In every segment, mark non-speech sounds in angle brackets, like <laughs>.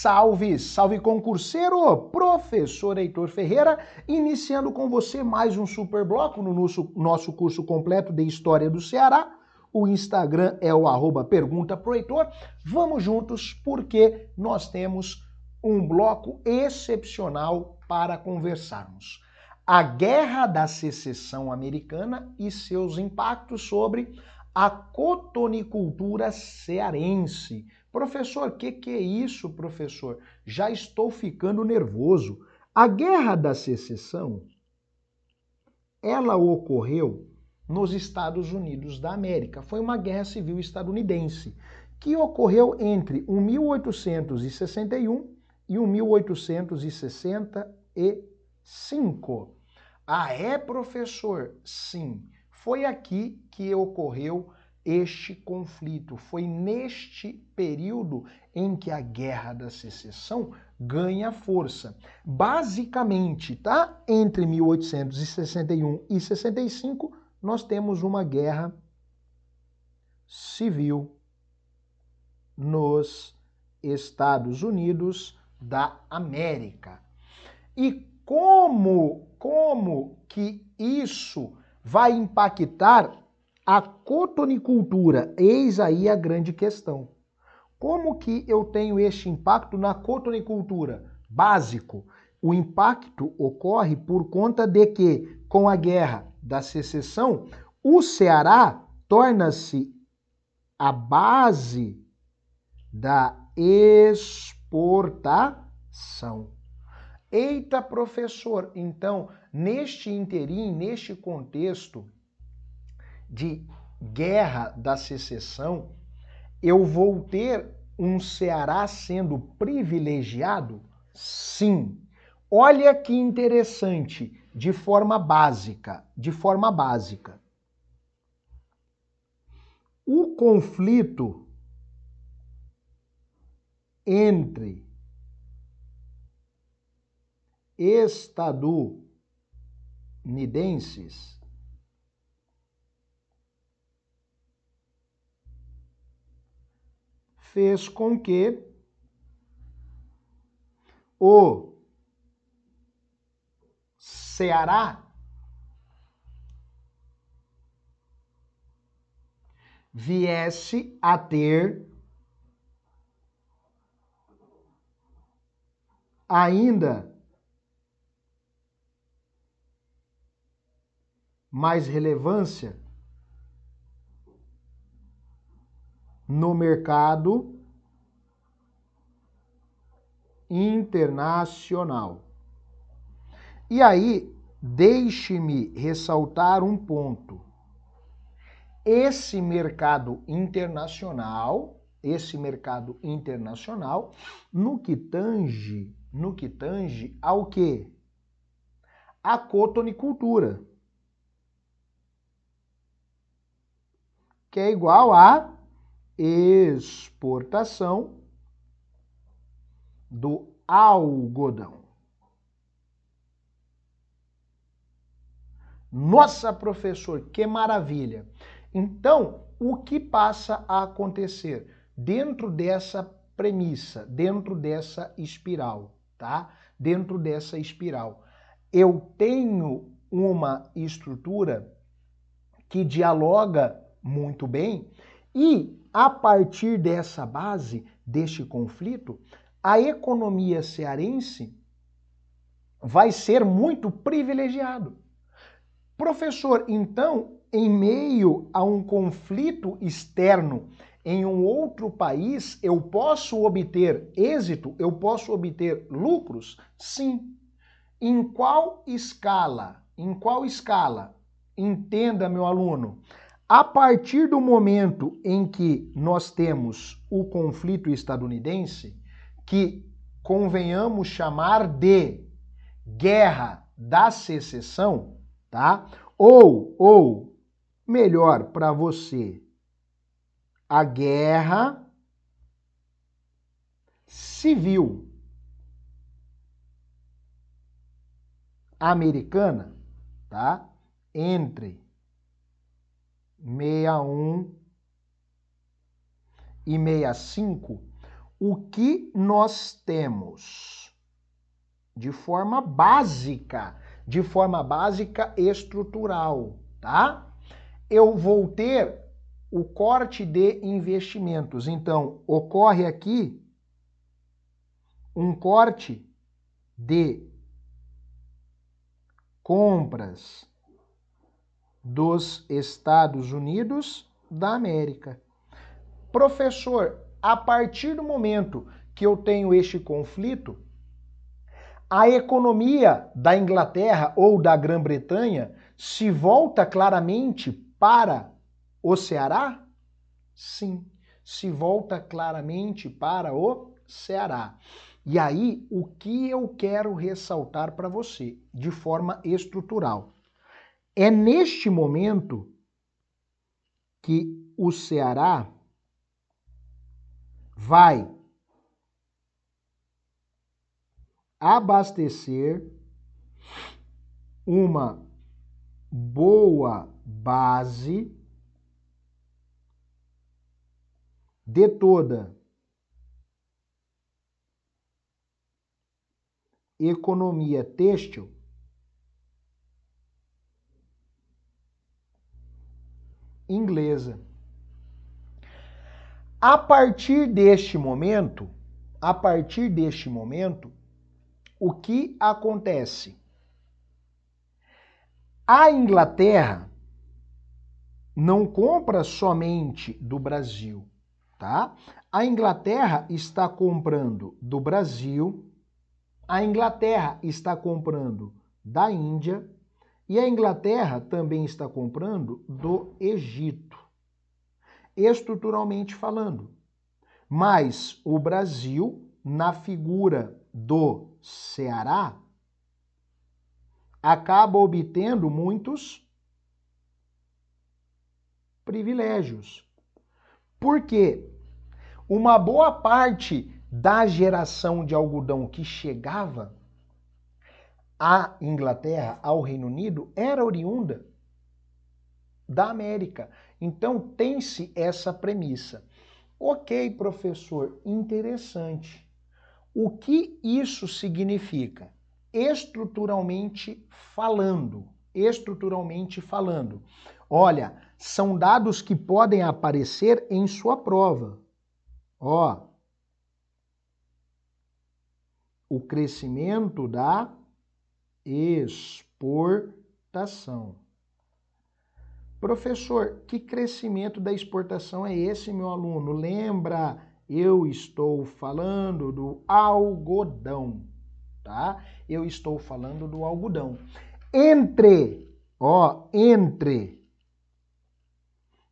Salve, salve concurseiro! Professor Heitor Ferreira, iniciando com você mais um super bloco no nosso, nosso curso completo de História do Ceará. O Instagram é o arroba pergunta pro Heitor. Vamos juntos porque nós temos um bloco excepcional para conversarmos. A Guerra da Secessão Americana e seus impactos sobre a cotonicultura cearense Professor, o que, que é isso, professor? Já estou ficando nervoso. A Guerra da Secessão, ela ocorreu nos Estados Unidos da América. Foi uma guerra civil estadunidense que ocorreu entre o 1861 e o 1865. Ah, é, professor? Sim. Foi aqui que ocorreu este conflito. Foi neste período em que a Guerra da Secessão ganha força. Basicamente, tá? Entre 1861 e 65, nós temos uma guerra civil nos Estados Unidos da América. E como como que isso vai impactar a cotonicultura, eis aí a grande questão. Como que eu tenho este impacto na cotonicultura? Básico. O impacto ocorre por conta de que, com a guerra da secessão, o Ceará torna-se a base da exportação. Eita, professor, então, neste interim, neste contexto, de guerra da secessão, eu vou ter um Ceará sendo privilegiado? Sim. Olha que interessante, de forma básica, de forma básica. O conflito entre estadunidenses fez com que o Ceará viesse a ter ainda mais relevância no mercado internacional. E aí, deixe-me ressaltar um ponto. Esse mercado internacional, esse mercado internacional, no que tange, no que tange ao quê? A cotonicultura. Que é igual a exportação do algodão. Nossa, professor, que maravilha! Então, o que passa a acontecer dentro dessa premissa, dentro dessa espiral, tá? Dentro dessa espiral, eu tenho uma estrutura que dialoga muito bem e a partir dessa base, deste conflito, a economia cearense vai ser muito privilegiado. Professor, então, em meio a um conflito externo em um outro país, eu posso obter êxito? Eu posso obter lucros? Sim. Em qual escala? Em qual escala? Entenda, meu aluno. A partir do momento em que nós temos o conflito estadunidense, que convenhamos chamar de guerra da secessão, tá? Ou, ou, melhor para você, a guerra civil americana, tá? Entre 61 e 65, o que nós temos de forma básica, de forma básica estrutural, tá? Eu vou ter o corte de investimentos. Então, ocorre aqui um corte de compras dos Estados Unidos da América. Professor, a partir do momento que eu tenho este conflito, a economia da Inglaterra ou da Grã-Bretanha se volta claramente para o Ceará? Sim, se volta claramente para o Ceará. E aí, o que eu quero ressaltar para você de forma estrutural? É neste momento que o Ceará vai abastecer uma boa base de toda economia têxtil inglesa. A partir deste momento, a partir deste momento, o que acontece? A Inglaterra não compra somente do Brasil, tá? A Inglaterra está comprando do Brasil, a Inglaterra está comprando da Índia e a Inglaterra também está comprando do Egito, estruturalmente falando. Mas o Brasil, na figura do Ceará, acaba obtendo muitos privilégios. Por quê? Uma boa parte da geração de algodão que chegava à Inglaterra, ao Reino Unido, era oriunda da América. Então tem-se essa premissa. Ok, professor, interessante. O que isso significa? Estruturalmente falando. Estruturalmente falando. Olha, são dados que podem aparecer em sua prova. Ó, o crescimento da exportação. Professor, que crescimento da exportação é esse, meu aluno? Lembra, eu estou falando do algodão, tá? Eu estou falando do algodão. Entre, ó, entre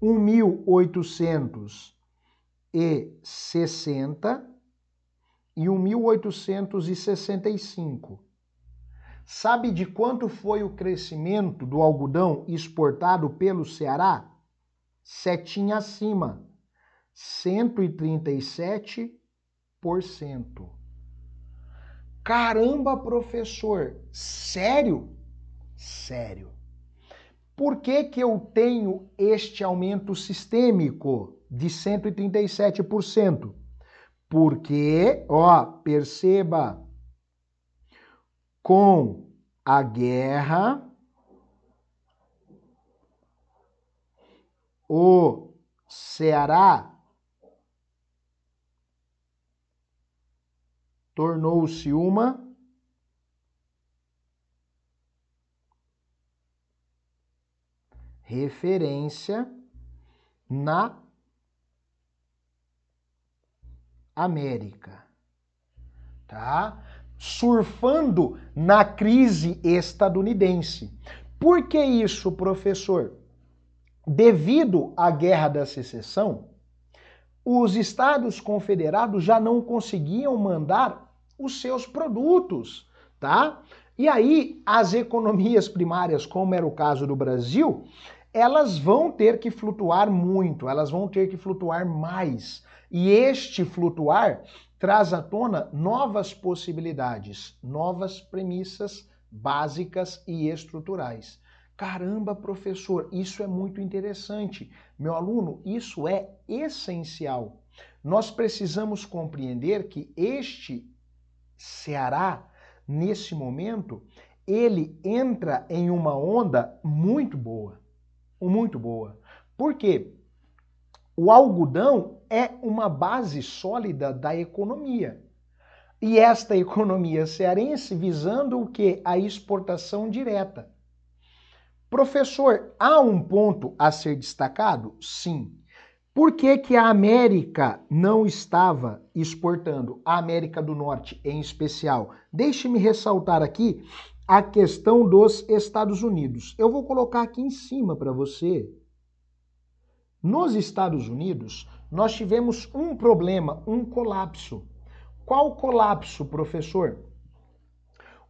1860 e o 1865. Sabe de quanto foi o crescimento do algodão exportado pelo Ceará? Setinha acima, 137%. Caramba, professor, sério? Sério. Por que, que eu tenho este aumento sistêmico de 137%? Porque, ó, perceba, com a guerra, o Ceará tornou-se uma referência na América, tá? Surfando na crise estadunidense. Por que isso, professor? Devido à Guerra da Secessão, os Estados Confederados já não conseguiam mandar os seus produtos, tá? E aí as economias primárias, como era o caso do Brasil, elas vão ter que flutuar muito, elas vão ter que flutuar mais. E este flutuar traz à tona novas possibilidades, novas premissas básicas e estruturais. Caramba, professor, isso é muito interessante. Meu aluno, isso é essencial. nós precisamos compreender que este Ceará, nesse momento, ele entra em uma onda muito boa. Muito boa. Por quê? O algodão é uma base sólida da economia. E esta economia cearense visando o que? A exportação direta. Professor, há um ponto a ser destacado? Sim. Por que, que a América não estava exportando? A América do Norte, em especial. Deixe-me ressaltar aqui a questão dos Estados Unidos. Eu vou colocar aqui em cima para você. Nos Estados Unidos, nós tivemos um problema, um colapso. Qual colapso, professor?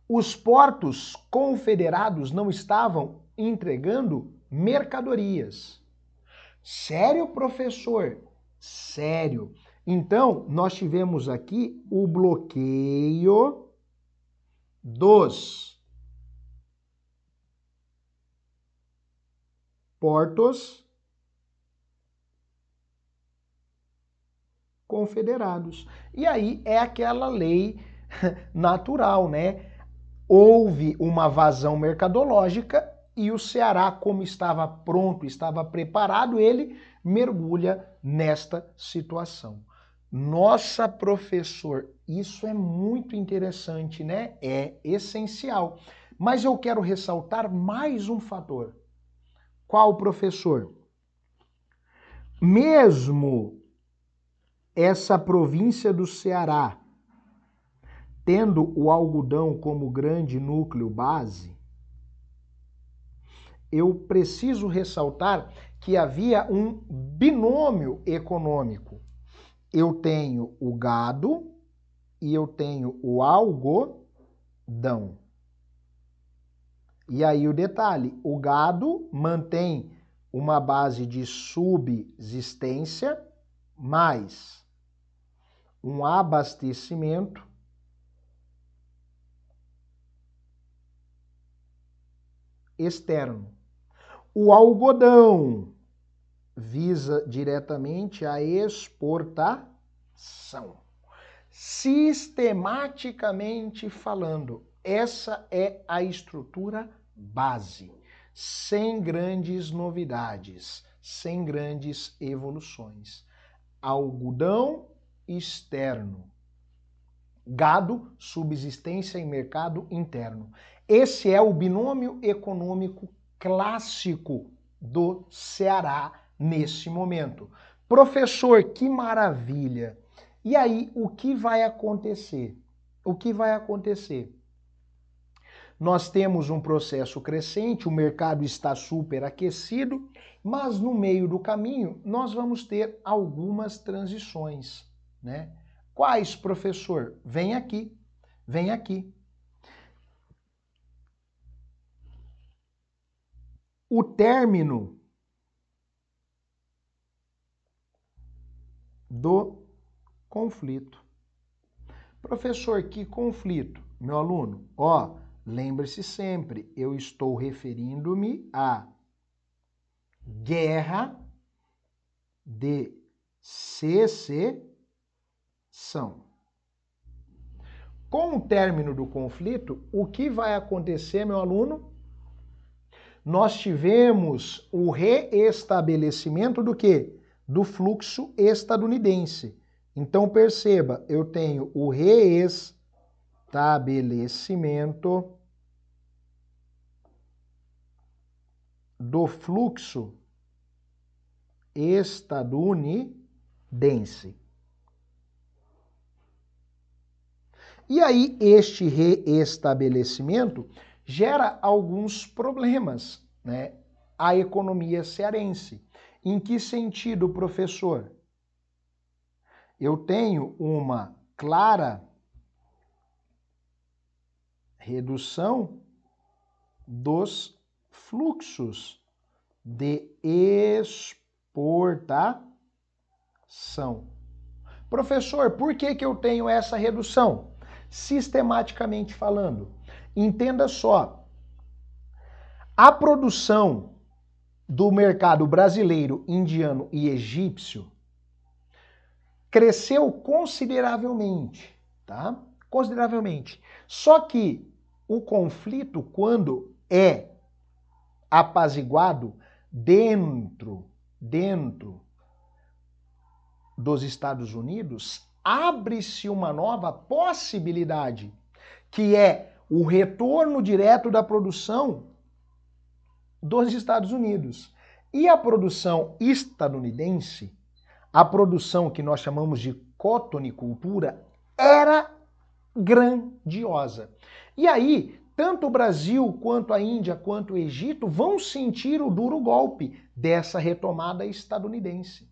Os portos confederados não estavam entregando mercadorias. Sério, professor? Sério. Então, nós tivemos aqui o bloqueio dos portos confederados. E aí é aquela lei <laughs> natural, né? Houve uma vazão mercadológica e o Ceará, como estava pronto, estava preparado, ele mergulha nesta situação. Nossa, professor, isso é muito interessante, né? É essencial. Mas eu quero ressaltar mais um fator. Qual, professor? Mesmo essa província do Ceará tendo o algodão como grande núcleo base, eu preciso ressaltar que havia um binômio econômico. Eu tenho o gado e eu tenho o algodão. E aí o detalhe, o gado mantém uma base de subsistência mais um abastecimento externo. O algodão visa diretamente a exportação. Sistematicamente falando, essa é a estrutura base, sem grandes novidades, sem grandes evoluções. Algodão externo, gado, subsistência em mercado interno. Esse é o binômio econômico clássico do Ceará nesse momento. Professor, que maravilha! E aí, o que vai acontecer? O que vai acontecer? Nós temos um processo crescente, o mercado está super aquecido, mas no meio do caminho nós vamos ter algumas transições, né? Quais, professor? Vem aqui, vem aqui. o término do conflito. Professor, que conflito? Meu aluno, ó, lembre-se sempre, eu estou referindo-me à guerra de secessão. Com o término do conflito, o que vai acontecer, meu aluno? nós tivemos o reestabelecimento do que? Do fluxo estadunidense. Então perceba, eu tenho o reestabelecimento do fluxo estadunidense. E aí, este reestabelecimento gera alguns problemas, né? A economia cearense. Em que sentido, professor? Eu tenho uma clara redução dos fluxos de exportação. Professor, por que, que eu tenho essa redução? Sistematicamente falando, Entenda só, a produção do mercado brasileiro, indiano e egípcio cresceu consideravelmente, tá? Consideravelmente. Só que o conflito, quando é apaziguado dentro, dentro dos Estados Unidos, abre-se uma nova possibilidade, que é o retorno direto da produção dos Estados Unidos. E a produção estadunidense, a produção que nós chamamos de cotonicultura, era grandiosa. E aí, tanto o Brasil, quanto a Índia, quanto o Egito vão sentir o duro golpe dessa retomada estadunidense.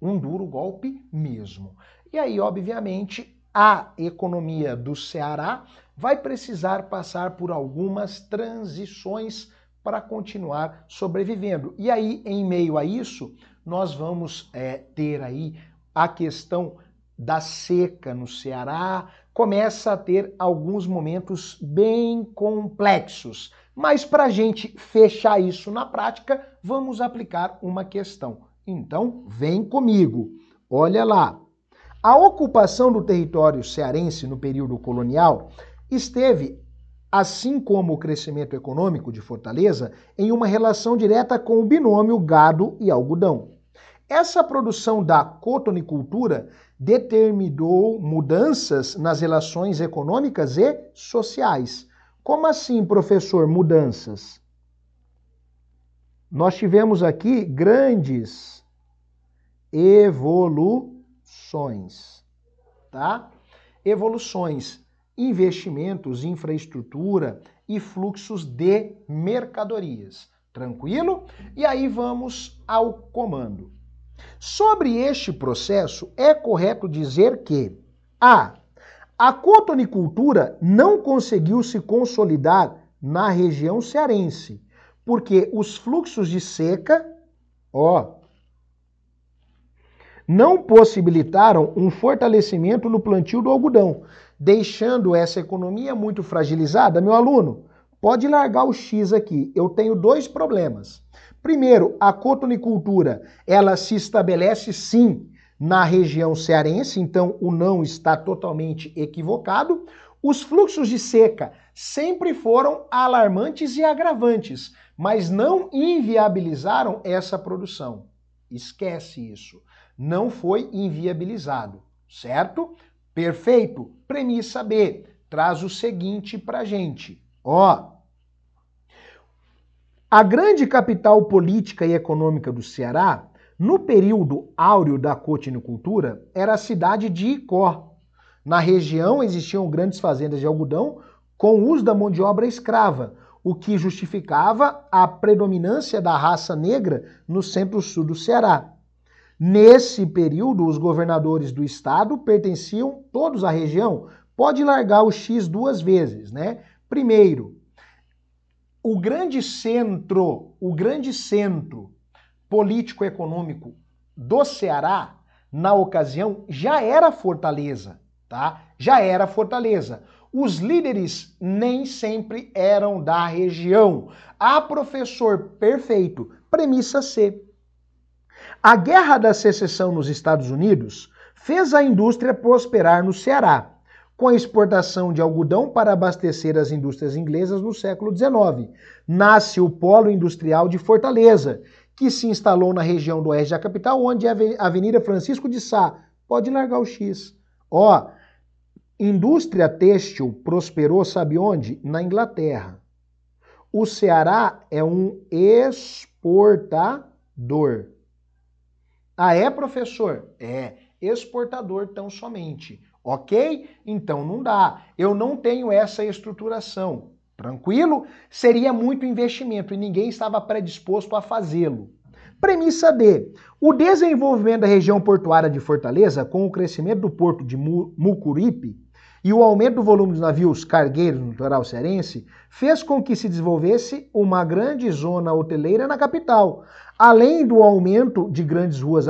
Um duro golpe mesmo. E aí, obviamente, a economia do Ceará vai precisar passar por algumas transições para continuar sobrevivendo. E aí, em meio a isso, nós vamos é, ter aí a questão da seca no Ceará, começa a ter alguns momentos bem complexos. Mas para a gente fechar isso na prática, vamos aplicar uma questão. Então, vem comigo. Olha lá. A ocupação do território cearense no período colonial esteve, assim como o crescimento econômico de Fortaleza, em uma relação direta com o binômio gado e algodão. Essa produção da cotonicultura determinou mudanças nas relações econômicas e sociais. Como assim, professor, mudanças? Nós tivemos aqui grandes evoluções, tá? Evoluções, investimentos, infraestrutura e fluxos de mercadorias. Tranquilo? E aí vamos ao comando. Sobre este processo, é correto dizer que a. A cotonicultura não conseguiu se consolidar na região cearense, porque os fluxos de seca, ó, não possibilitaram um fortalecimento no plantio do algodão, deixando essa economia muito fragilizada. Meu aluno, pode largar o X aqui. Eu tenho dois problemas. Primeiro, a cotonicultura, ela se estabelece sim na região cearense, então o não está totalmente equivocado. Os fluxos de seca sempre foram alarmantes e agravantes, mas não inviabilizaram essa produção. Esquece isso. Não foi inviabilizado, certo? Perfeito. Premissa B traz o seguinte pra gente. Ó, a grande capital política e econômica do Ceará, no período áureo da cotinicultura, era a cidade de Icó. Na região existiam grandes fazendas de algodão com uso da mão de obra escrava, o que justificava a predominância da raça negra no centro-sul do Ceará. Nesse período, os governadores do estado pertenciam todos à região. Pode largar o X duas vezes, né? Primeiro, o grande centro, o grande centro político-econômico do Ceará, na ocasião, já era Fortaleza, tá? Já era Fortaleza. Os líderes nem sempre eram da região. A professor perfeito, premissa C. A Guerra da Secessão nos Estados Unidos fez a indústria prosperar no Ceará com a exportação de algodão para abastecer as indústrias inglesas no século XIX. Nasce o Polo Industrial de Fortaleza, que se instalou na região do oeste da capital, onde é a Avenida Francisco de Sá. Pode largar o X. Ó, indústria têxtil prosperou, sabe onde? Na Inglaterra. O Ceará é um exportador. Ah, é, professor? É, exportador tão somente. Ok? Então não dá. Eu não tenho essa estruturação. Tranquilo? Seria muito investimento e ninguém estava predisposto a fazê-lo. Premissa D. O desenvolvimento da região portuária de Fortaleza, com o crescimento do porto de Mucuripe e o aumento do volume dos navios cargueiros no litoral cearense, fez com que se desenvolvesse uma grande zona hoteleira na capital, além do aumento de grandes ruas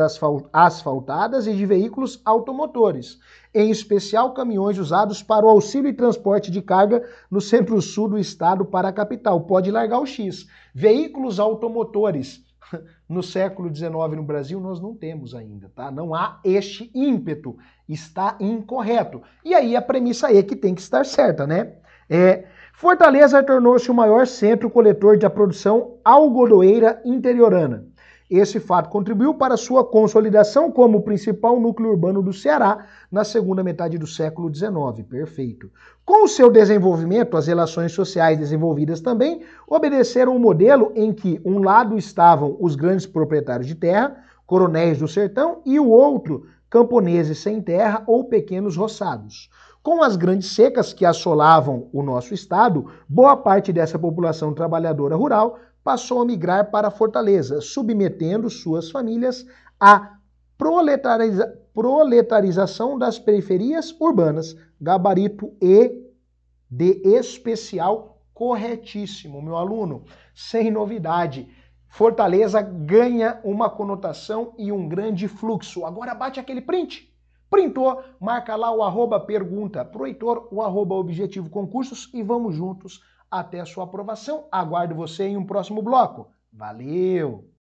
asfaltadas e de veículos automotores, em especial caminhões usados para o auxílio e transporte de carga no centro-sul do estado para a capital. Pode largar o X. Veículos automotores <laughs> no século XIX no Brasil nós não temos ainda, tá? Não há este ímpeto, está incorreto. E aí a premissa é que tem que estar certa, né? É, Fortaleza tornou-se o maior centro coletor de produção algodoeira interiorana. Esse fato contribuiu para sua consolidação como principal núcleo urbano do Ceará na segunda metade do século XIX. Perfeito. Com o seu desenvolvimento, as relações sociais desenvolvidas também obedeceram um modelo em que um lado estavam os grandes proprietários de terra, coronéis do sertão, e o outro, camponeses sem terra ou pequenos roçados. Com as grandes secas que assolavam o nosso estado, boa parte dessa população trabalhadora rural passou a migrar para Fortaleza, submetendo suas famílias à proletariza proletarização das periferias urbanas. Gabarito E de especial corretíssimo, meu aluno. Sem novidade. Fortaleza ganha uma conotação e um grande fluxo. Agora bate aquele print. Printou, marca lá o arroba pergunta pro Heitor, o arroba objetivo concursos e vamos juntos até a sua aprovação. Aguardo você em um próximo bloco. Valeu!